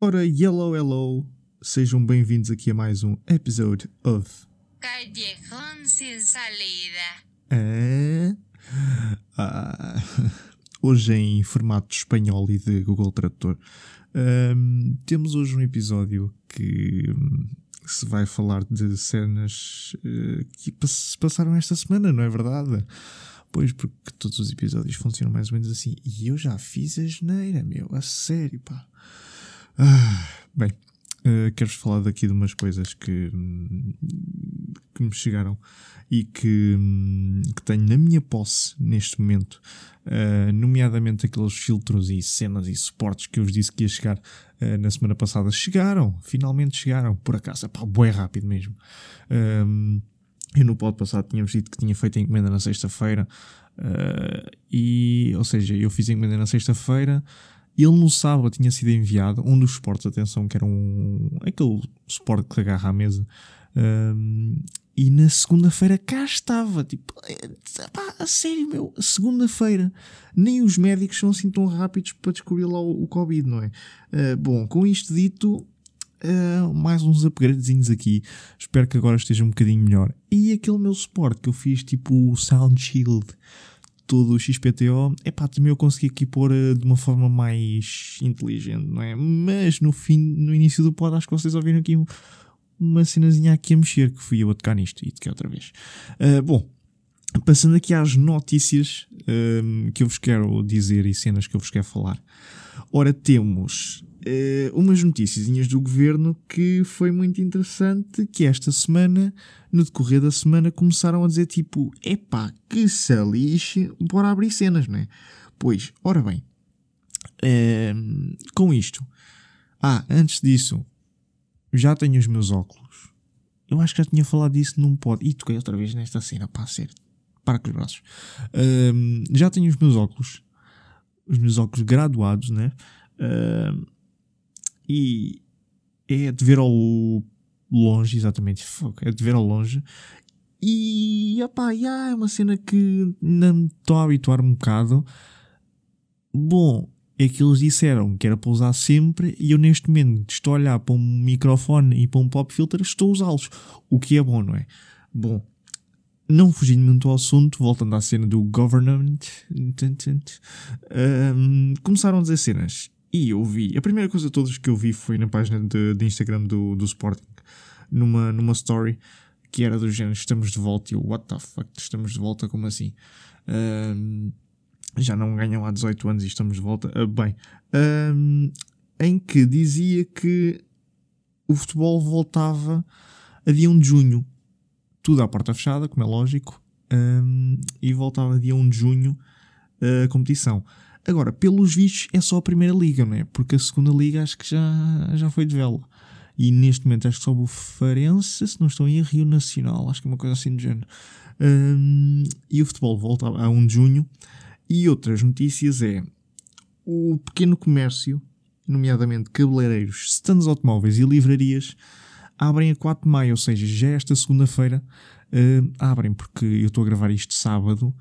Ora, hello, hello, sejam bem-vindos aqui a mais um episode of Callejón sin salida. Ah, ah, hoje em formato espanhol e de Google Tradutor. Ahm, temos hoje um episódio que hum, se vai falar de cenas eh, que se passaram esta semana, não é verdade? Pois, porque todos os episódios funcionam mais ou menos assim. E eu já fiz a geneira, meu, a sério, pá. Ah, bem, eh, quero-vos falar daqui de umas coisas que, hum, que me chegaram e que, hum, que tenho na minha posse neste momento, eh, nomeadamente aqueles filtros e cenas e suportes que eu vos disse que ia chegar eh, na semana passada. Chegaram, finalmente chegaram, por acaso, pá, rápido mesmo. Hum, eu no pod passado tínhamos dito que tinha feito a encomenda na sexta-feira, eh, e, ou seja, eu fiz a encomenda na sexta-feira. Ele no sábado tinha sido enviado um dos suportes, atenção, que era um aquele suporte que agarra à mesa. Um, e na segunda-feira cá estava, tipo, eh, pá, a sério, meu, segunda-feira, nem os médicos são assim tão rápidos para descobrir lá o, o Covid, não é? Uh, bom, com isto dito, uh, mais uns upgradezinhos aqui, espero que agora esteja um bocadinho melhor. E aquele meu suporte que eu fiz, tipo o Sound Shield, todo o XPTO, epá, também eu consegui aqui pôr uh, de uma forma mais inteligente, não é? Mas no fim, no início do pod, acho que vocês ouviram aqui um- uma cenazinha aqui a mexer, que fui eu a tocar nisto e toquei outra vez. Uh, bom, passando aqui às notícias que eu vos quero dizer e cenas que eu vos quero falar. Ora, temos uh, umas notícias do governo que foi muito interessante, que esta semana, no decorrer da semana, começaram a dizer tipo, epá, que se lixe, bora abrir cenas, não é? Pois, ora bem, um, com isto, ah, antes disso, já tenho os meus óculos. Eu acho que já tinha falado disso num pod. E toquei outra vez nesta cena, pá, sério. Para com os braços. Ahm, já tenho os meus óculos. Os meus óculos graduados, né? Ahm, e é de ver ao longe, exatamente. É de ver ao longe. E, opá, já é uma cena que não estou a habituar um bocado. Bom, é que eles disseram que era para usar sempre e eu neste momento estou a olhar para um microfone e para um pop filter, estou a usá-los. O que é bom, não é? Bom, não fugindo muito ao assunto, voltando à cena do government, hum, começaram a dizer cenas. E eu vi, a primeira coisa de todas que eu vi foi na página de, de Instagram do, do Sporting, numa, numa story que era do género: estamos de volta. E eu, what the fuck, estamos de volta? Como assim? Hum, já não ganham há 18 anos e estamos de volta. Ah, bem, hum, em que dizia que o futebol voltava a dia 1 de junho, tudo à porta fechada, como é lógico, hum, e voltava a dia 1 de junho a competição. Agora, pelos vistos, é só a primeira liga, não é? Porque a segunda liga acho que já, já foi de vela. E neste momento acho que só o Farense, se não estou em Rio Nacional, acho que é uma coisa assim do género. Hum, e o futebol volta a 1 de junho. E outras notícias é o pequeno comércio, nomeadamente cabeleireiros, stands automóveis e livrarias, abrem a 4 de maio, ou seja, já esta segunda-feira, eh, abrem, porque eu estou a gravar isto sábado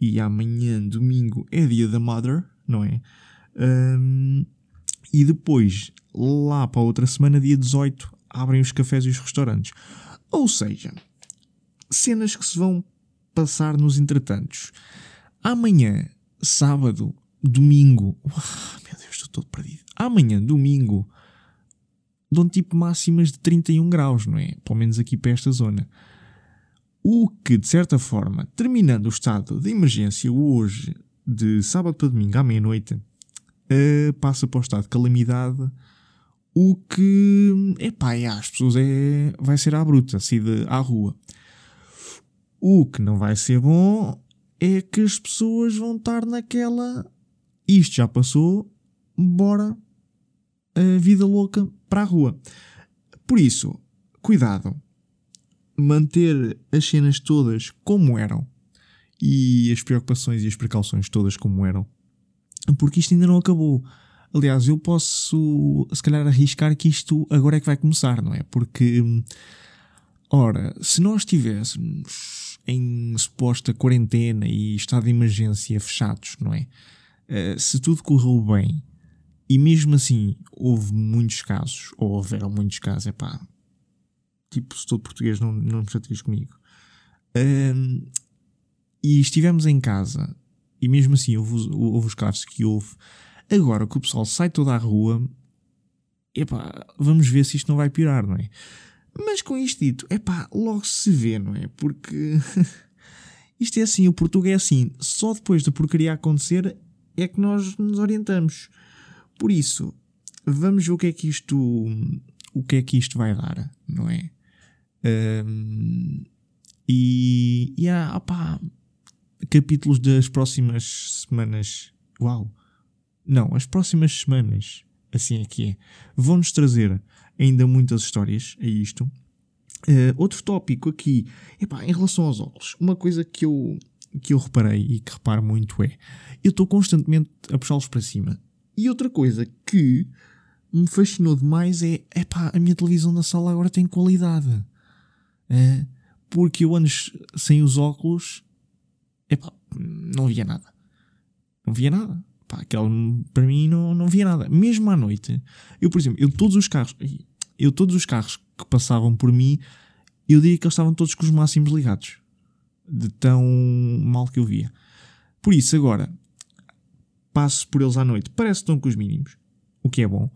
e amanhã, domingo, é dia da Mother, não é? Ahm, e depois, lá para a outra semana, dia 18, abrem os cafés e os restaurantes. Ou seja, cenas que se vão passar nos entretantos. Amanhã, sábado, domingo. Uau, meu Deus, estou todo perdido. Amanhã, domingo, dão tipo máximas de 31 graus, não é? Pelo menos aqui para esta zona. O que, de certa forma, terminando o estado de emergência hoje, de sábado para domingo à meia-noite, eh, passa para o estado de calamidade. O que, epá, é, as pessoas é, vai ser à bruta, saída à rua. O que não vai ser bom é que as pessoas vão estar naquela. Isto já passou, bora a vida louca para a rua. Por isso, cuidado. Manter as cenas todas como eram e as preocupações e as precauções todas como eram, porque isto ainda não acabou. Aliás, eu posso, se calhar, arriscar que isto agora é que vai começar, não é? Porque Ora, se nós estivéssemos em suposta quarentena e estado de emergência fechados, não é? Uh, se tudo correu bem e mesmo assim houve muitos casos, ou houveram muitos casos, é pá, tipo, se todo português não, não me chateias comigo. E estivemos em casa e mesmo assim houve, houve os casos que houve. Agora que o pessoal sai toda à rua, epá, vamos ver se isto não vai piorar, não é? Mas com isto dito, epá, logo se vê, não é? Porque isto é assim, o português é assim, só depois da porcaria acontecer é que nós nos orientamos. Por isso, vamos ver o que é que isto, o que é que isto vai dar, não é? Um, e, e há, opá, capítulos das próximas semanas. Uau! Não, as próximas semanas, assim é que é, vão-nos trazer ainda muitas histórias a isto. Uh, outro tópico aqui, epá, em relação aos óculos, uma coisa que eu, que eu reparei e que reparo muito é eu estou constantemente a puxá-los para cima. E outra coisa que me fascinou demais é epá, a minha televisão na sala agora tem qualidade. Uh, porque eu antes sem os óculos epá, não via nada. Não via nada. Pá, aquele, para mim não, não via nada. Mesmo à noite, eu, por exemplo, eu todos os carros, eu todos os carros que passavam por mim, eu diria que eles estavam todos com os máximos ligados. De tão mal que eu via. Por isso, agora, passo por eles à noite, parece que estão com os mínimos. O que é bom.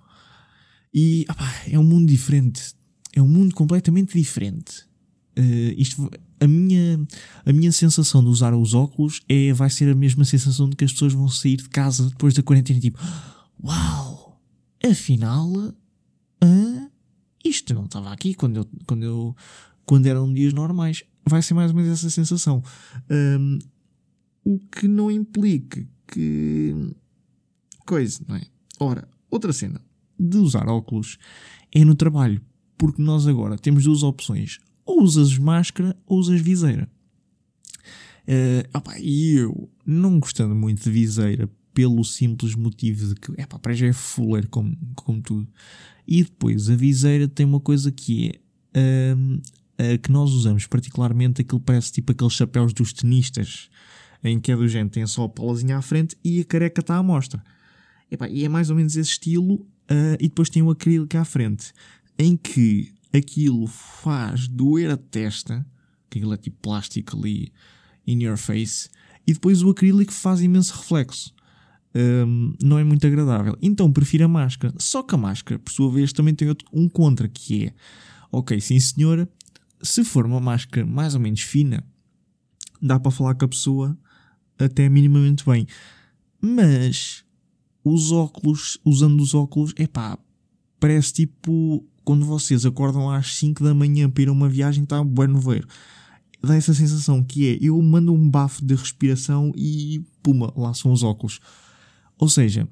E, opá, é um mundo diferente. É um mundo completamente diferente. Uh, isto a minha, a minha sensação de usar os óculos é, vai ser a mesma sensação de que as pessoas vão sair de casa depois da quarentena, tipo, uau, afinal, ah, isto não estava aqui quando eu, quando eu, quando eram dias normais. Vai ser mais ou menos essa sensação. Um, o que não implica que, coisa, não é? Ora, outra cena de usar óculos é no trabalho, porque nós agora temos duas opções ou usas máscara ou usas viseira. Uh, opa, e eu, não gostando muito de viseira, pelo simples motivo de que, epá, para já é fuller como, como tudo. E depois, a viseira tem uma coisa que é, uh, que nós usamos particularmente, aquilo parece tipo aqueles chapéus dos tenistas, em que é do género, tem só a polazinha à frente e a careca está à mostra. E é mais ou menos esse estilo, uh, e depois tem o acrílico à frente, em que aquilo faz doer a testa, que aquilo é tipo plástico ali in your face, e depois o acrílico faz imenso reflexo. Um, não é muito agradável. Então prefiro a máscara. Só que a máscara, por sua vez, também tem outro, um contra, que é, ok, sim senhora, se for uma máscara mais ou menos fina, dá para falar com a pessoa até minimamente bem. Mas os óculos, usando os óculos, é pá, parece tipo quando vocês acordam às 5 da manhã para ir a uma viagem, está bem no ver. Dá essa sensação que é, eu mando um bafo de respiração e puma, lá são os óculos. Ou seja,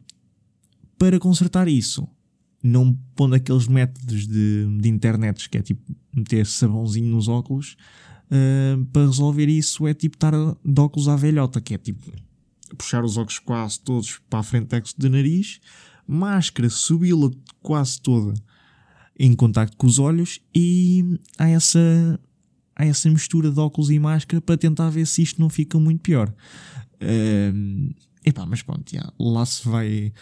para consertar isso, não pondo aqueles métodos de, de internet que é tipo meter sabãozinho nos óculos, uh, para resolver isso é tipo estar de óculos à velhota, que é tipo puxar os óculos quase todos para a frente do nariz, máscara, subi-la quase toda em contacto com os olhos e há essa, há essa mistura de óculos e máscara para tentar ver se isto não fica muito pior. Uh, epá, mas pronto, já, lá se vai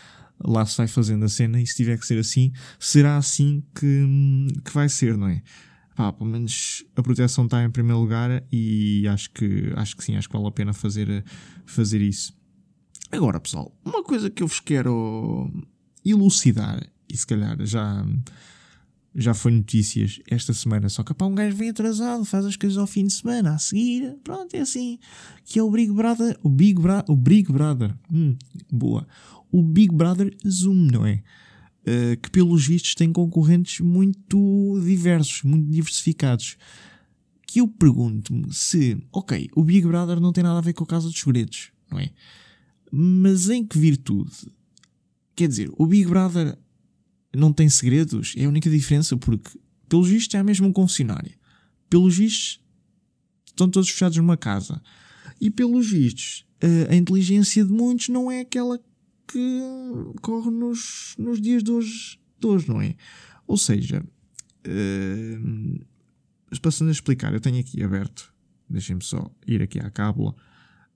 lá se vai fazendo a cena e se tiver que ser assim, será assim que, que vai ser, não é? Pá, pelo menos a proteção está em primeiro lugar e acho que, acho que sim, acho que vale a pena fazer, fazer isso. Agora, pessoal, uma coisa que eu vos quero elucidar, e se calhar já, já foi notícias esta semana, só que pá, um gajo vem atrasado, faz as coisas ao fim de semana, a seguir, pronto, é assim, que é o Big Brother, o Big, Bra o Big Brother, hum, boa, o Big Brother Zoom, não é? Uh, que pelos vistos tem concorrentes muito diversos, muito diversificados. Que eu pergunto-me se, ok, o Big Brother não tem nada a ver com a Casa dos Segredos, não é? Mas em que virtude? Quer dizer, o Big Brother não tem segredos, é a única diferença, porque, pelos vistos, é mesmo um confessionário. Pelos vistos, estão todos fechados numa casa. E, pelos vistos, a inteligência de muitos não é aquela que corre nos, nos dias de hoje, de hoje, não é? Ou seja, uh, passando a explicar, eu tenho aqui aberto, deixem-me só ir aqui à cábula.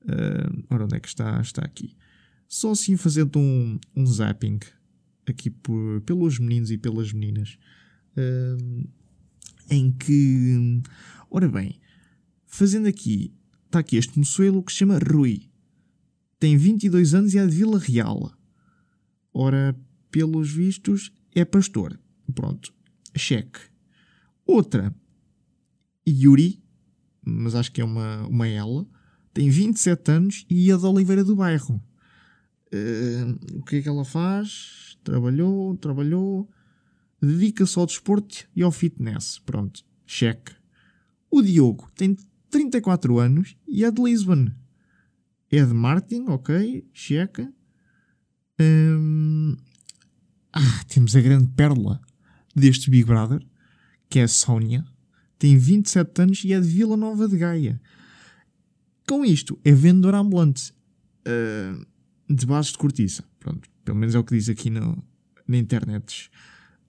Uh, ora, onde é que está? Está aqui. Só assim fazendo um, um zapping aqui por, pelos meninos e pelas meninas. Uh, em que, ora bem, fazendo aqui, está aqui este moçoelo que se chama Rui. Tem 22 anos e é de Vila Real. Ora, pelos vistos, é pastor. Pronto, cheque. Outra, Yuri, mas acho que é uma, uma ela, tem 27 anos e é da Oliveira do Bairro. Uh, o que é que ela faz? Trabalhou, trabalhou, dedica-se ao desporto e ao fitness. Pronto, cheque. O Diogo tem 34 anos e é de Lisbon. É de Martin, ok, cheque. Um, ah, temos a grande pérola deste Big Brother, que é a Sónia. Tem 27 anos e é de Vila Nova de Gaia. Com isto, é vendedora ambulante uh, de bases de cortiça. Pronto, pelo menos é o que diz aqui no, na internet.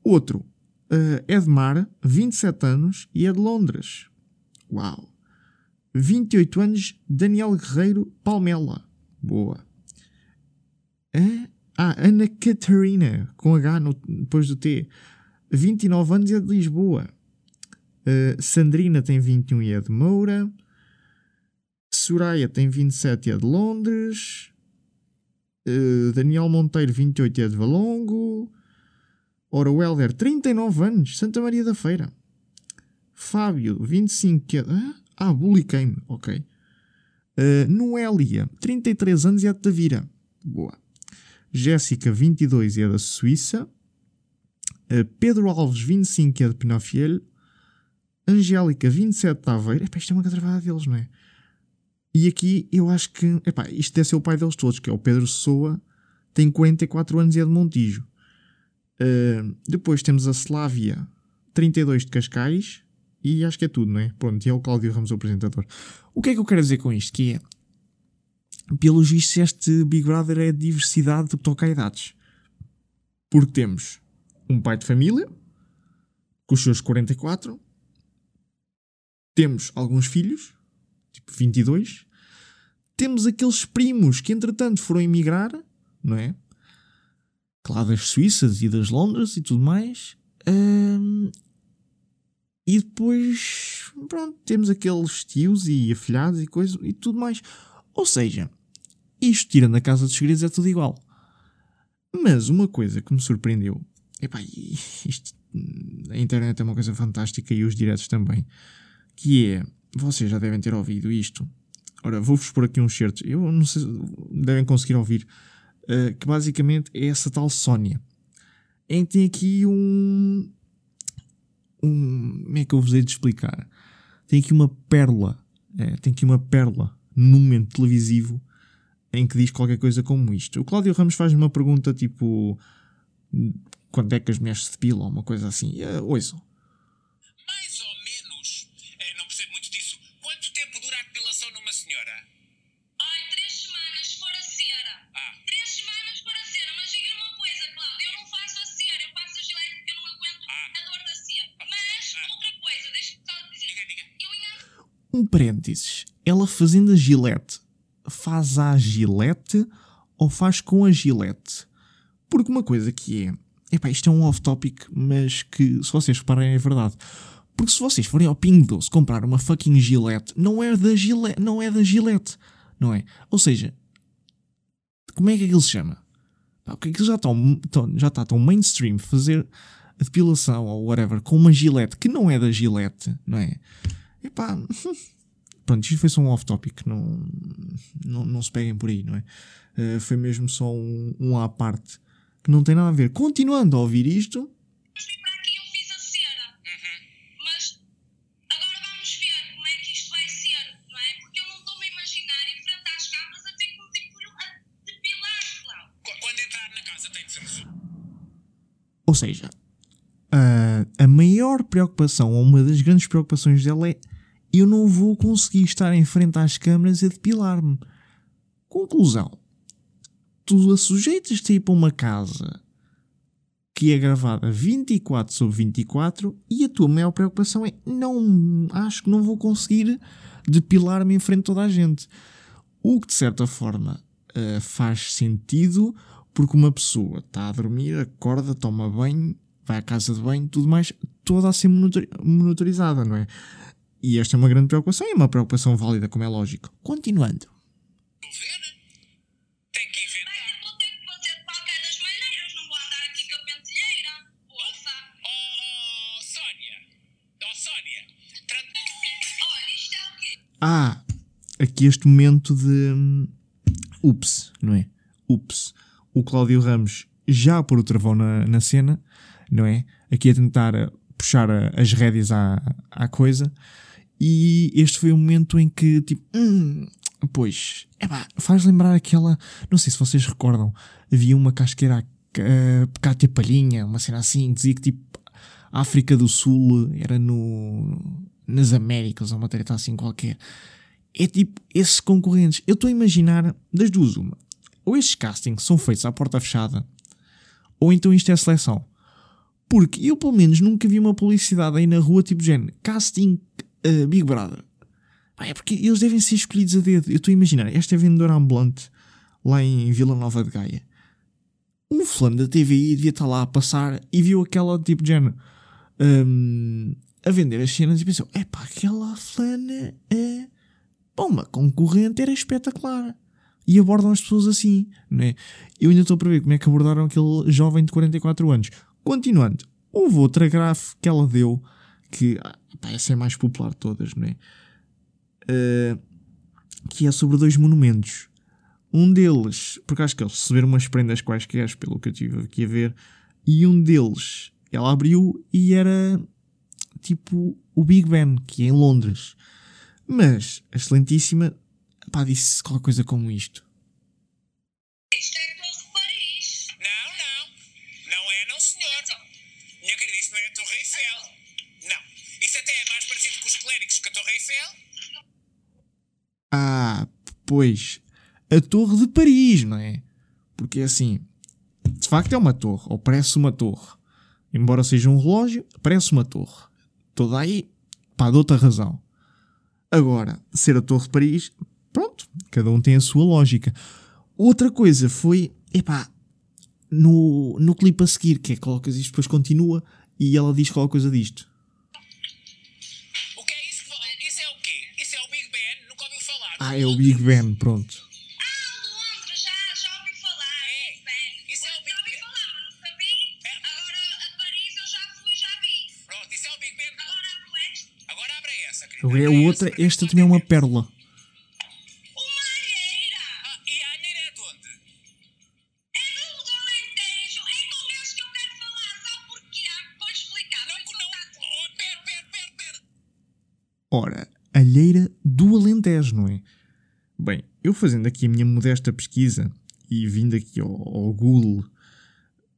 Outro, uh, é de Mar, 27 anos e é de Londres. Uau! 28 anos, Daniel Guerreiro Palmela. Boa. É? Ah, Ana Catarina, com H no, depois do T. 29 anos e é de Lisboa. Uh, Sandrina tem 21 e é de Moura. Soraya tem 27 e é de Londres. Uh, Daniel Monteiro, 28 e é de Valongo. Ora, o Helder, 39 anos, Santa Maria da Feira. Fábio, 25 e é. Ah, Bulicame, ok. Uh, Noélia, 33 anos e é de Tavira. Boa. Jéssica, 22 e é da Suíça. Uh, Pedro Alves, 25 e é de Pinofiel. Angélica, 27 de Aveiro. Epá, isto é uma catravada deles, não é? E aqui eu acho que. Epá, isto deve ser o pai deles todos, que é o Pedro Soa, tem 44 anos e é de Montijo. Uh, depois temos a Slávia, 32 de Cascais. E acho que é tudo, não é? Pronto, e é o Cláudio Ramos, o apresentador. O que é que eu quero dizer com isto? Que é. Pelos vistos, este Big Brother é diversidade que toca a idades. Porque temos um pai de família, com os seus 44, temos alguns filhos, tipo 22, temos aqueles primos que entretanto foram emigrar, não é? Claro, das Suíças e das Londres e tudo mais. Um, e depois, pronto, temos aqueles tios e afilhados e coisas e tudo mais. Ou seja, isto tirando a casa dos segredos é tudo igual. Mas uma coisa que me surpreendeu, epá, isto, a internet é uma coisa fantástica e os diretos também que é, vocês já devem ter ouvido isto. Ora, vou-vos pôr aqui um certo, eu não sei se devem conseguir ouvir, uh, que basicamente é essa tal Sónia, em que tem aqui um, um. Como é que eu vos hei de explicar? Tem aqui uma pérola, é, tem aqui uma pérola num momento televisivo em que diz qualquer coisa como isto. O Cláudio Ramos faz uma pergunta tipo: quando é que as mulheres se depilam? Uma coisa assim. Uh, ouçam. Um parênteses. Ela fazendo a gilete, faz a gilete ou faz com a gilete? Porque uma coisa que é. Epá, isto é um off-topic, mas que, se vocês reparem, é verdade. Porque se vocês forem ao Ping Doce comprar uma fucking gilete, não é da gilete, não é da gilete, não é? Ou seja, como é que aquilo se chama? Porque aquilo já está, já está tão mainstream fazer a depilação ou whatever com uma gilete que não é da gilete, não é? Epá, pronto, isto foi só um off-topic, não, não, não se peguem por aí, não é? Uh, foi mesmo só um, um à parte que não tem nada a ver. Continuando a ouvir isto. Ou seja, a, a maior preocupação, ou uma das grandes preocupações dela é eu não vou conseguir estar em frente às câmaras a depilar-me. Conclusão. Tu a sujeitas-te a ir para uma casa que é gravada 24 sobre 24 e a tua maior preocupação é não acho que não vou conseguir depilar-me em frente a toda a gente. O que de certa forma uh, faz sentido porque uma pessoa está a dormir, acorda, toma banho, vai à casa de banho, tudo mais, toda a ser monitorizada, não é? E esta é uma grande preocupação e uma preocupação válida, como é lógico. Continuando. Ah, aqui este momento de hum, ups, não é? Ups. O Cláudio Ramos já a pôr o travão na, na cena, não é? Aqui a tentar puxar as rédeas à, à coisa. E este foi o momento em que, tipo, hum, pois, epá, faz lembrar aquela. Não sei se vocês recordam, havia uma casqueira a, a pecar ter palhinha, uma cena assim, dizia que tipo, a África do Sul era no. nas Américas, ou uma treta assim qualquer. É tipo, esses concorrentes. Eu estou a imaginar das duas, uma. Ou estes castings são feitos à porta fechada, ou então isto é seleção. Porque eu, pelo menos, nunca vi uma publicidade aí na rua, tipo, género, casting uh, Big Brother. É porque eles devem ser escolhidos a dedo. Eu estou a imaginar, esta é vendedora ambulante lá em Vila Nova de Gaia. Um fulano da TVI devia estar lá a passar e viu aquela tipo de género hum, a vender as cenas e pensou: é pá, aquela fulana é. Bom, uma concorrente era espetacular. E abordam as pessoas assim, não é? Eu ainda estou para ver como é que abordaram aquele jovem de 44 anos. Continuando, houve outra grafe que ela deu que pá, essa é mais popular de todas, não é? Uh, que é sobre dois monumentos. Um deles, porque acho que eles receberam umas prendas quaisquer, pelo que eu tive aqui a ver, e um deles ela abriu e era tipo o Big Ben, que é em Londres. Mas a excelentíssima pá, disse qualquer coisa como. Isto Ah, pois, a Torre de Paris, não é? Porque assim, de facto é uma torre, ou parece uma torre. Embora seja um relógio, parece uma torre. Toda aí, pá, de outra razão. Agora, ser a Torre de Paris, pronto, cada um tem a sua lógica. Outra coisa foi, epá, no, no clipe a seguir, que é colocas isto, depois continua e ela diz qualquer coisa disto. Ah, é o Big Ben, pronto. Ah, Londres, já, já ouvi falar. É. Big Ben. Isso é o Big Já ouvi Ben. falar, mas não sabia. Agora a Paris eu já fui, já vi. Pronto, isso é o Big Ben. Agora a Flex, Agora abre essa, querida. Agora é Abre outra, esta também é uma pérola. Fazendo aqui a minha modesta pesquisa e vindo aqui ao, ao Google,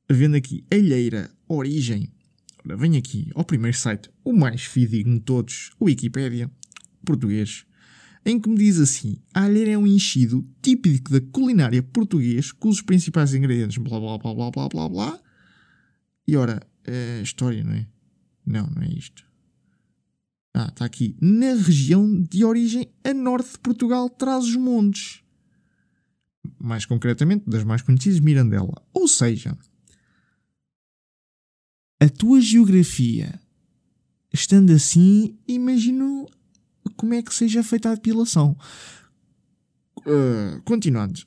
vendo aqui alheira, origem, ora, venho aqui ao primeiro site, o mais fidedigno de todos, o Wikipédia, português, em que me diz assim: a alheira é um enchido típico da culinária português, cujos principais ingredientes, blá blá blá blá blá blá blá. E ora, é história, não é? Não, não é isto. Ah, está aqui. Na região de origem a norte de Portugal, traz os montes. Mais concretamente, das mais conhecidas, Mirandela. Ou seja, a tua geografia, estando assim, imagino como é que seja feita a depilação. Ah, continuando.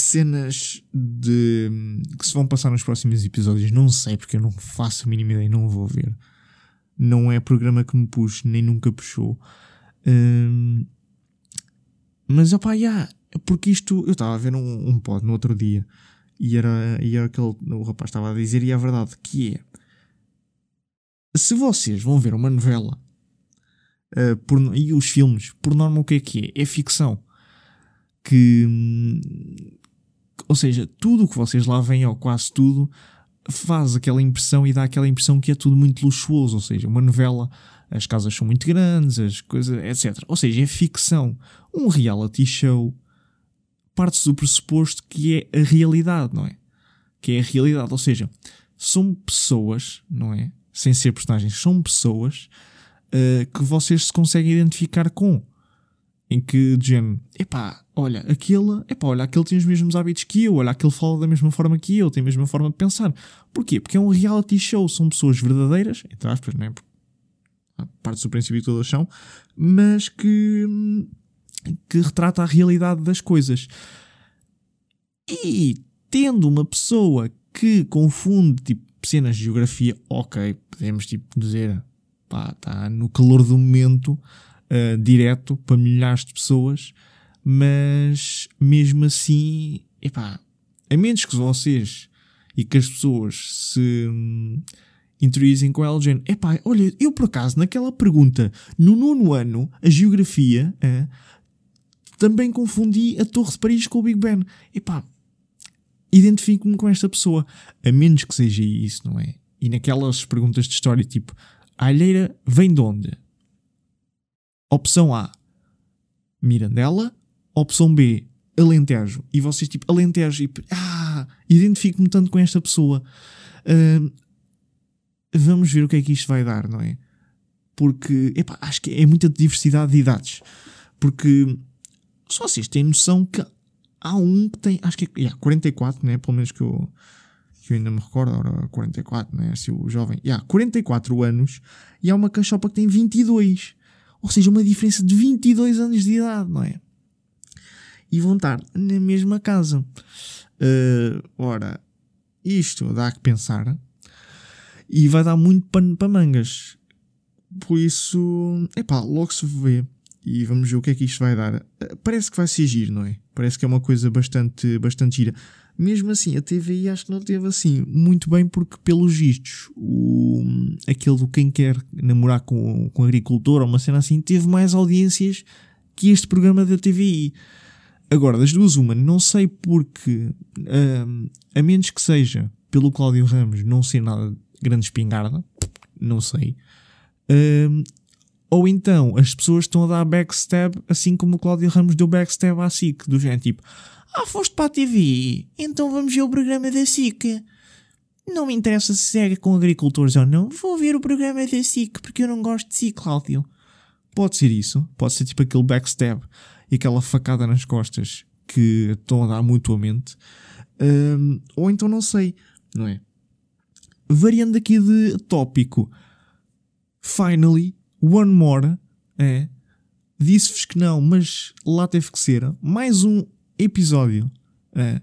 Cenas de que se vão passar nos próximos episódios, não sei, porque eu não faço a mínima ideia, não vou ver não é programa que me puxe, nem nunca puxou. Hum, mas opá, já, porque isto eu estava a ver um, um pod no outro dia e era, e era aquele o rapaz estava a dizer, e é verdade, que é se vocês vão ver uma novela ah, por, e os filmes, por norma, o que é que é? É ficção. Que, hum, ou seja, tudo o que vocês lá veem, ou quase tudo, faz aquela impressão e dá aquela impressão que é tudo muito luxuoso, ou seja, uma novela, as casas são muito grandes, as coisas, etc. Ou seja, é ficção. Um reality show parte do pressuposto que é a realidade, não é? que é a realidade. Ou seja, são pessoas, não é? Sem ser personagens, são pessoas uh, que vocês se conseguem identificar com. Em que, de género, epá, olha, aquele, epá, olha, aquele tem os mesmos hábitos que eu, olha, aquele fala da mesma forma que eu, tem a mesma forma de pensar. Porquê? Porque é um reality show, são pessoas verdadeiras, entre aspas, não é? Parte do princípio que todas são, mas que, que retrata a realidade das coisas. E tendo uma pessoa que confunde tipo, cenas de geografia, ok, podemos tipo, dizer, pá, está no calor do momento, uh, direto para milhares de pessoas, mas mesmo assim, epá, a menos que vocês e que as pessoas se hum, com ela, dizendo, epá, olha, eu por acaso, naquela pergunta, no nono ano, a geografia, também confundi a Torre de Paris com o Big Ben. Epá, identifico-me com esta pessoa. A menos que seja isso, não é? E naquelas perguntas de história, tipo, a alheira vem de onde? Opção A, Mirandela. Opção B, Alentejo. E vocês, tipo, Alentejo. E, ah, identifico-me tanto com esta pessoa. Uh, vamos ver o que é que isto vai dar, não é? Porque, epá, acho que é muita diversidade de idades. Porque, se vocês têm noção que há um que tem, acho que é yeah, 44, né? Pelo menos que eu, que eu ainda me recordo, agora 44, né? Se o jovem, yeah, 44 anos e há uma cachopa que tem 22. Ou seja, uma diferença de 22 anos de idade, não é? E vão estar na mesma casa. Uh, ora, isto dá que pensar e vai dar muito pano para mangas. Por isso, epá, logo se vê e vamos ver o que é que isto vai dar. Uh, parece que vai ser giro, não é? Parece que é uma coisa bastante, bastante gira. Mesmo assim, a TVI acho que não teve assim muito bem, porque, pelos vistos, o, aquele do quem quer namorar com, com agricultor ou uma cena assim, teve mais audiências que este programa da TVI. Agora, das duas, uma, não sei porque, um, a menos que seja pelo Cláudio Ramos não ser nada grande espingarda, não sei. Um, ou então as pessoas estão a dar backstab, assim como o Cláudio Ramos deu backstab à SIC, do género tipo: Ah, foste para a TV, então vamos ver o programa da SIC. Não me interessa se segue com agricultores ou não, vou ver o programa da SIC porque eu não gosto de SIC, Cláudio. Pode ser isso, pode ser tipo aquele backstab e aquela facada nas costas que estão a dar mutuamente. Um, ou então não sei, não é? Variando aqui de tópico, finally One More é. Disse-vos que não, mas lá teve que ser. Mais um episódio é,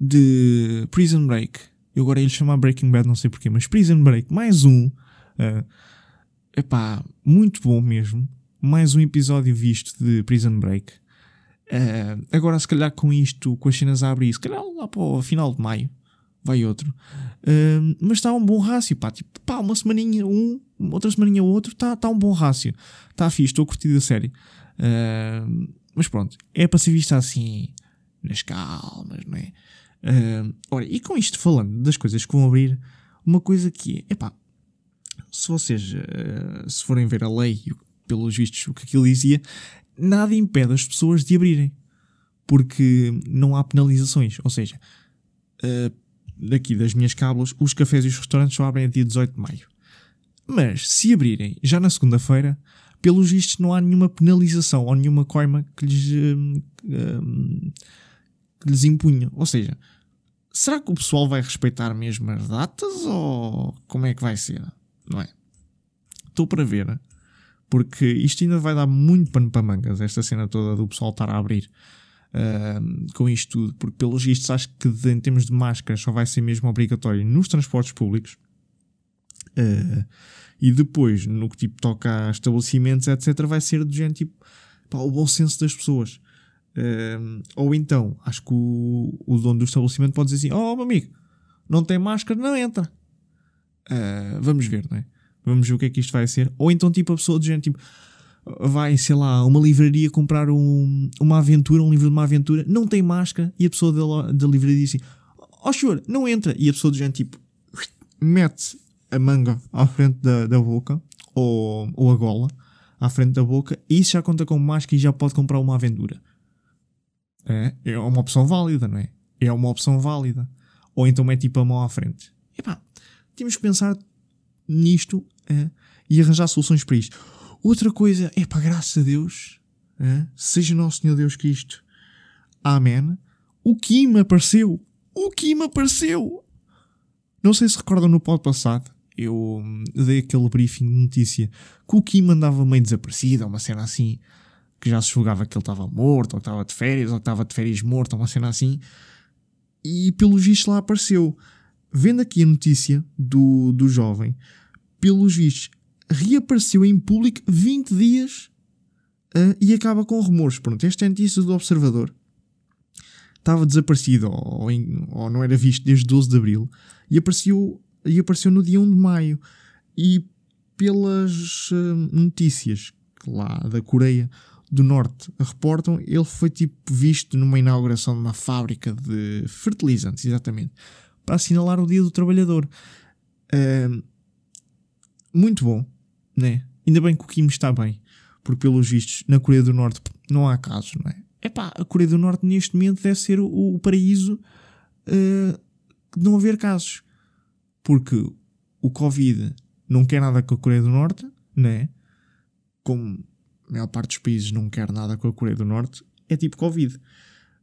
de Prison Break. Eu agora ia lhe chamar Breaking Bad, não sei porquê, mas Prison Break, mais um. É, epá, muito bom mesmo. Mais um episódio visto de Prison Break. É, agora, se calhar com isto, com as cenas a abrir, se calhar lá para o final de maio, vai outro. Uh, mas está um bom rácio, pá. Tipo, pá, uma semaninha um, outra semaninha outro, está tá um bom rácio. Está fixe, estou a curtir a série. Uh, mas pronto, é para ser vista assim, nas calmas, não é? Uh, olha, e com isto falando das coisas que vão abrir, uma coisa que é, epá, se vocês uh, se forem ver a lei, pelos vistos, o que aquilo dizia, nada impede as pessoas de abrirem. Porque não há penalizações. Ou seja, uh, daqui das minhas cábulas, os cafés e os restaurantes só abrem a dia 18 de maio. Mas, se abrirem já na segunda-feira, pelos vistos não há nenhuma penalização ou nenhuma coima que lhes, hum, hum, que lhes impunha. Ou seja, será que o pessoal vai respeitar mesmo as datas ou como é que vai ser? Não é? Estou para ver, porque isto ainda vai dar muito pano para mangas, esta cena toda do pessoal estar a abrir uh, com isto tudo, porque pelos vistos acho que em termos de máscaras só vai ser mesmo obrigatório nos transportes públicos. Uh, e depois, no que tipo toca a estabelecimentos, etc., vai ser do género tipo pá, o bom senso das pessoas. Uh, ou então, acho que o, o, dono do estabelecimento pode dizer assim: Oh, meu amigo, não tem máscara, não entra. Uh, vamos ver, não é? Vamos ver o que é que isto vai ser. Ou então, tipo, a pessoa do género tipo vai, sei lá, uma livraria comprar um, uma aventura, um livro de uma aventura, não tem máscara e a pessoa da, da livraria diz assim: oh, senhor, não entra. E a pessoa do género tipo mete a manga à frente da, da boca ou, ou a gola à frente da boca e isso já conta com máscara e já pode comprar uma aventura. É, é uma opção válida, não é? É uma opção válida. Ou então mete tipo a mão à frente. Epá, temos que pensar nisto eh, e arranjar soluções para isto. Outra coisa, é para graças a Deus, eh, seja nosso Senhor Deus Cristo. Amém. O Kim apareceu. O Kim apareceu. Não sei se recordam no pod passado, eu hum, dei aquele briefing de notícia que o Kim andava meio desaparecido, ou uma cena assim, que já se julgava que ele estava morto, ou estava de férias, ou estava de férias morto, ou uma cena assim, e pelos vistos lá apareceu. Vendo aqui a notícia do, do jovem, pelos vistos, reapareceu em público 20 dias ah, e acaba com rumores. Pronto, esta é a notícia do Observador. Estava desaparecido ou, em- ou não era visto desde 12 de Abril e apareceu, e apareceu no dia 1 de Maio. E pelas ah, notícias lá da Coreia do Norte reportam, ele foi tipo visto numa inauguração de uma fábrica de fertilizantes, exatamente, para assinalar o Dia do Trabalhador. Ah, muito bom, né? Ainda bem que o Kim está bem, porque pelos vistos na Coreia do Norte não há casos, não é? Epá, a Coreia do Norte neste momento deve ser o, o paraíso ah, de não haver casos, porque o Covid não quer nada com a Coreia do Norte, né? Como a maior parte dos países não quer nada com a Coreia do Norte, é tipo Covid.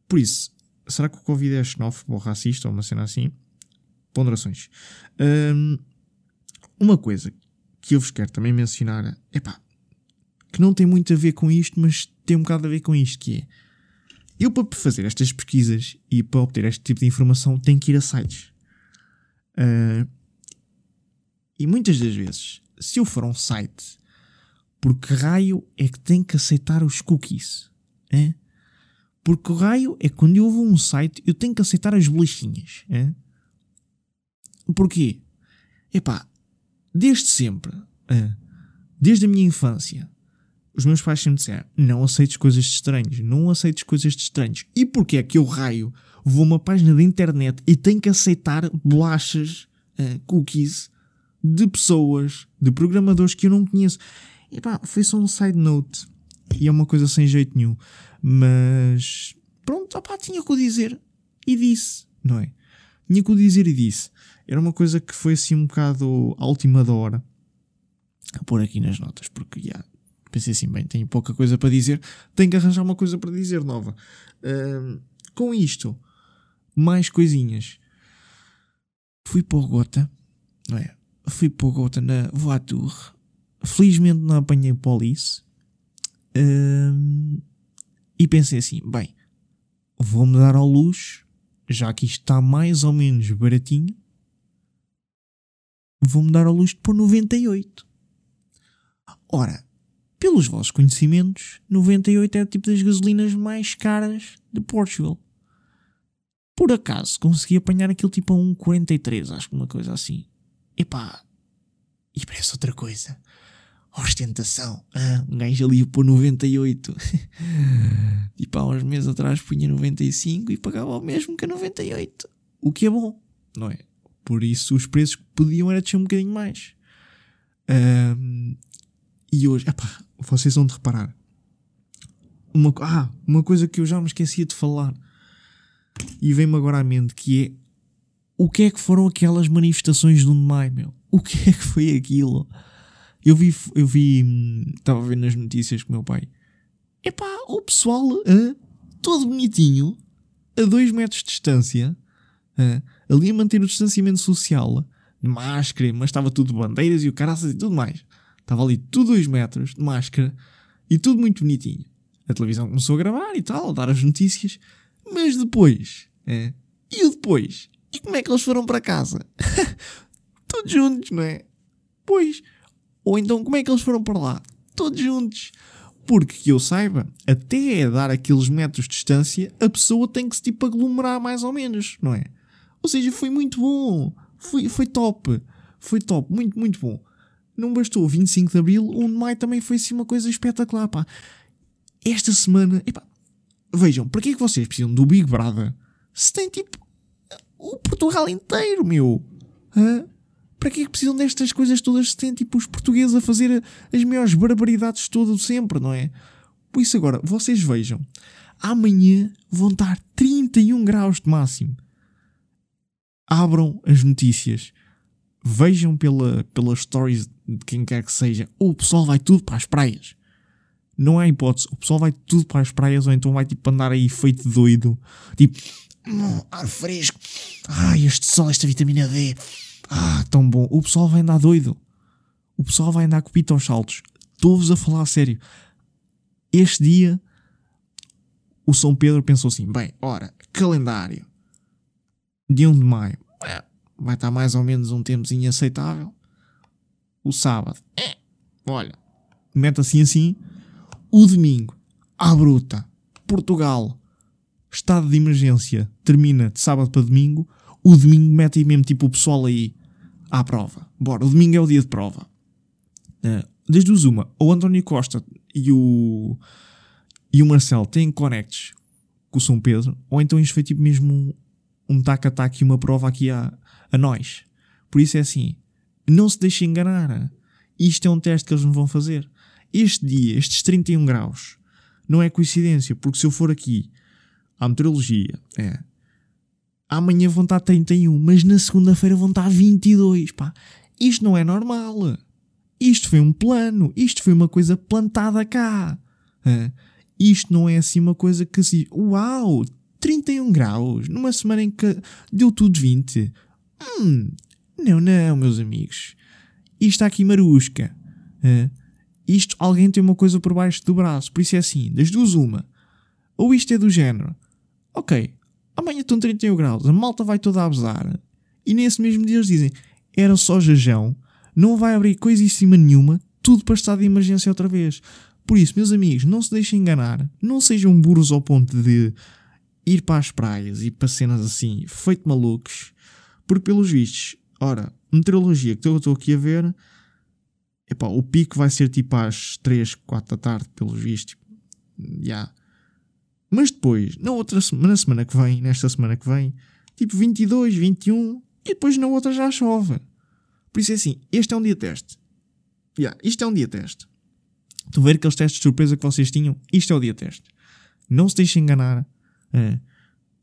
Por isso, será que o Covid é xenófobo ou racista ou uma cena assim? Ponderações. Hum, uma coisa que eu vos quero também mencionar é pá, que não tem muito a ver com isto, mas tem um bocado a ver com isto, que é eu para fazer estas pesquisas e para obter este tipo de informação tenho que ir a sites. Ah, e muitas das vezes, se eu for a um site, por que raio é que tem que aceitar os cookies? É? Porque raio é que quando eu vou a um site, eu tenho que aceitar as bolachinhas. É? Porquê? Epá, desde sempre, é, desde a minha infância, os meus pais sempre disseram: não aceites coisas de estranhos, não aceites coisas de estranhos. E porquê é que eu raio vou a uma página da internet e tenho que aceitar bolachas, eh, cookies de pessoas, de programadores que eu não conheço? Epá, foi só um side note e é uma coisa sem jeito nenhum. Mas pronto, opá, tinha que o dizer e disse, não é? Tinha que o dizer e disse. Era uma coisa que foi assim um bocado à última da hora a pôr aqui nas notas, porque já pensei assim, bem, tenho pouca coisa para dizer, tenho que arranjar uma coisa para dizer nova. Ahm, com isto, mais coisinhas. Fui para o Gota, não é? Fui para o Gota na Voatur. Felizmente não apanhei police. Ahm, e pensei assim, bem, vou-me dar ao luxo, já que isto está mais ou menos baratinho, vou-me dar ao luxo de pôr 98. Ora, pelos vossos conhecimentos, 98 é tipo das gasolinas mais caras de Portugal. Por acaso consegui apanhar aquilo tipo a 1,43, acho que uma coisa assim. Epá, e parece outra coisa. Ostentação. Ah, um gajo ali pôr 98. tipo há uns meses atrás punha 95 e pagava o mesmo que a 98. O que é bom, não é? Por isso os preços podiam era descer um bocadinho mais. Ahm, e hoje, epá, vocês vão de reparar. Uma, ah, uma coisa que eu já me esquecia de falar. E vem-me agora à mente que é o que é que foram aquelas manifestações de 1 de maio, meu? O que é que foi aquilo? Eu vi, eu vi, hum, estava a ver nas notícias com o meu pai. Epá, o pessoal, hã, todo bonitinho, a 2 metros de distância, ali a manter o distanciamento social, máscara, mas estava tudo de bandeiras e o caraças e tudo mais. Estava ali tudo 2 metros, de máscara, e tudo muito bonitinho. A televisão começou a gravar e tal, a dar as notícias, mas depois, é, e o depois? E como é que eles foram para casa? Todos juntos, não é? Pois. Ou então como é que eles foram para lá? Todos juntos. Porque que eu saiba, até é dar aqueles metros de distância, a pessoa tem que se tipo aglomerar mais ou menos, não é? Ou seja, foi muito bom. Foi, foi top. Foi top. Muito, muito bom. Não bastou 25 de Abril, 1 de Maio também foi assim uma coisa espetacular, pá. Esta semana, epá, vejam, para que é que vocês precisam do Big Brother se tem tipo o Portugal inteiro, meu? Hã? Para que é que precisam destas coisas todas se tem tipo os portugueses a fazer as maiores barbaridades todas sempre, não é? Por isso agora, vocês vejam, amanhã vão estar 31 graus de máximo. abram as notícias, vejam pela, pelas stories de quem quer que seja, o pessoal vai tudo para as praias. Não há hipótese, o pessoal vai tudo para as praias ou então vai tipo andar aí feito doido, tipo, "Hum, ar fresco, ai, este sol, esta vitamina D, ah, tão bom. O pessoal vai andar doido, o pessoal vai andar com pito aos saltos. Estou-vos a falar a sério. Este dia, o São Pedro pensou assim: bem, ora, calendário, dia 1 de maio, vai estar mais ou menos um tempozinho aceitável. O sábado, é, olha, mete assim assim. O domingo, à bruta, Portugal, estado de emergência, termina de sábado para domingo. O domingo mete aí mesmo tipo o pessoal aí à prova. Bora, o domingo é o dia de prova. Uh, desde o Zuma, o António Costa e o, e o Marcelo têm conectes com o São Pedro, ou então isto foi tipo mesmo um, um tac-a-tac e uma prova aqui a, a nós. Por isso é assim, não se deixem enganar. Isto é um teste que eles me vão fazer. Este dia, estes 31 graus, não é coincidência, porque se eu for aqui à meteorologia, é. Amanhã vão estar 31, mas na segunda-feira vão estar 22, pá. Isto não é normal. Isto foi um plano. Isto foi uma coisa plantada cá. É. Isto não é assim uma coisa que se. Uau! 31 graus numa semana em que deu tudo 20. Hum, não, não, meus amigos. Isto está aqui marusca. É. Isto, alguém tem uma coisa por baixo do braço. Por isso é assim, das duas uma. Ou isto é do género. Ok, amanhã estão 31 graus, a malta vai toda a abusar. E nesse mesmo dia eles dizem, era só jajão, não vai abrir cima nenhuma, tudo para estado de emergência outra vez. Por isso, meus amigos, não se deixem enganar, não sejam burros ao ponto de ir para as praias e para cenas assim, feito malucos, porque pelos vistos, ora, meteorologia que eu estou aqui a ver, epá, o pico vai ser tipo às 3, 4 da tarde, pelos vistos, já. Yeah. Mas depois, na outra semana, na semana que vem, nesta semana que vem, tipo 22, 21, e depois na outra já chove. Por isso é assim, este é um dia teste. Yeah, isto é um dia teste. A ver aqueles testes de surpresa que vocês tinham? Isto é o dia teste. Não se deixem enganar. É,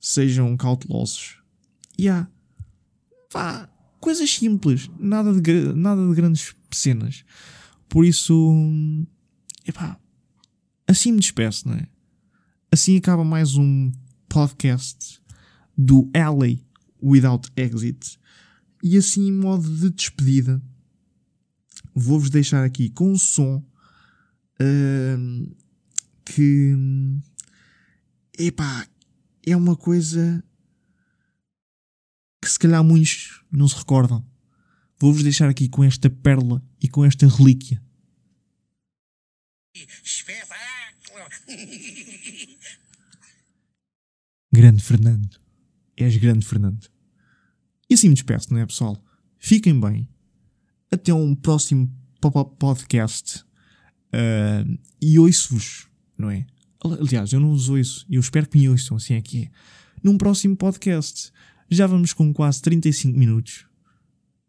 sejam cautelosos. E yeah. Vá, coisas simples. Nada de, nada de grandes cenas. Por isso, epá, assim me despeço, não é? Assim acaba mais um podcast do Alley Without Exit. E assim, em modo de despedida, vou-vos deixar aqui com um som uh, que epá, é uma coisa que se calhar muitos não se recordam. Vou-vos deixar aqui com esta pérola e com esta relíquia. Espetáculo! Grande Fernando. És grande Fernando. E assim me despeço, não é, pessoal? Fiquem bem. Até um próximo podcast. Uh, e ouço-vos, não é? Aliás, eu não os ouço. Eu espero que me ouçam, assim é que é. Num próximo podcast. Já vamos com quase 35 minutos.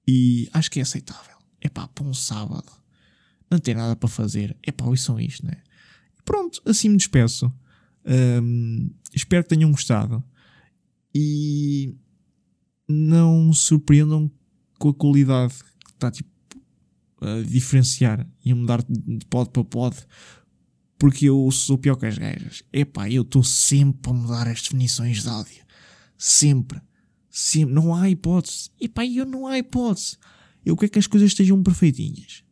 E acho que é aceitável. É pá, para um sábado. Não tem nada para fazer. É pá, ouçam isto, né? Pronto, assim me despeço. Um, espero que tenham gostado. E não surpreendam com a qualidade que está tipo a diferenciar e a mudar de pod para pod. Porque eu sou pior que as gajas. Epá, eu estou sempre a mudar as definições de áudio. Sempre. Sempre. Não há hipótese. Epá, eu não há hipótese. Eu quero que as coisas estejam perfeitinhas.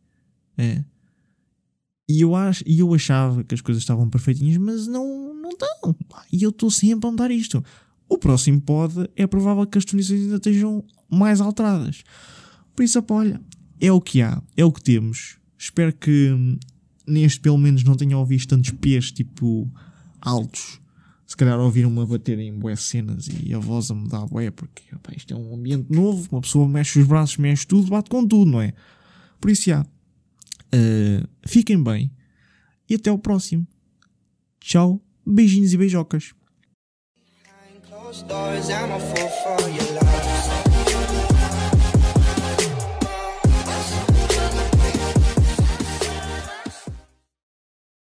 É. E eu, ach, e eu achava que as coisas estavam perfeitinhas, mas não, não estão. E eu estou sempre a mudar isto. O próximo pod é provável que as definições ainda estejam mais alteradas. Por isso, opa, olha, é o que há, é o que temos. Espero que hum, neste pelo menos não tenham ouvido tantos pés tipo altos. Se calhar ouviram-me a bater em boas cenas e a voz a mudar bué, porque opa, isto é um ambiente novo, uma pessoa mexe os braços, mexe tudo, bate com tudo, não é? Por isso, já. Uh, fiquem bem e até o próximo. Tchau, beijinhos e beijocas.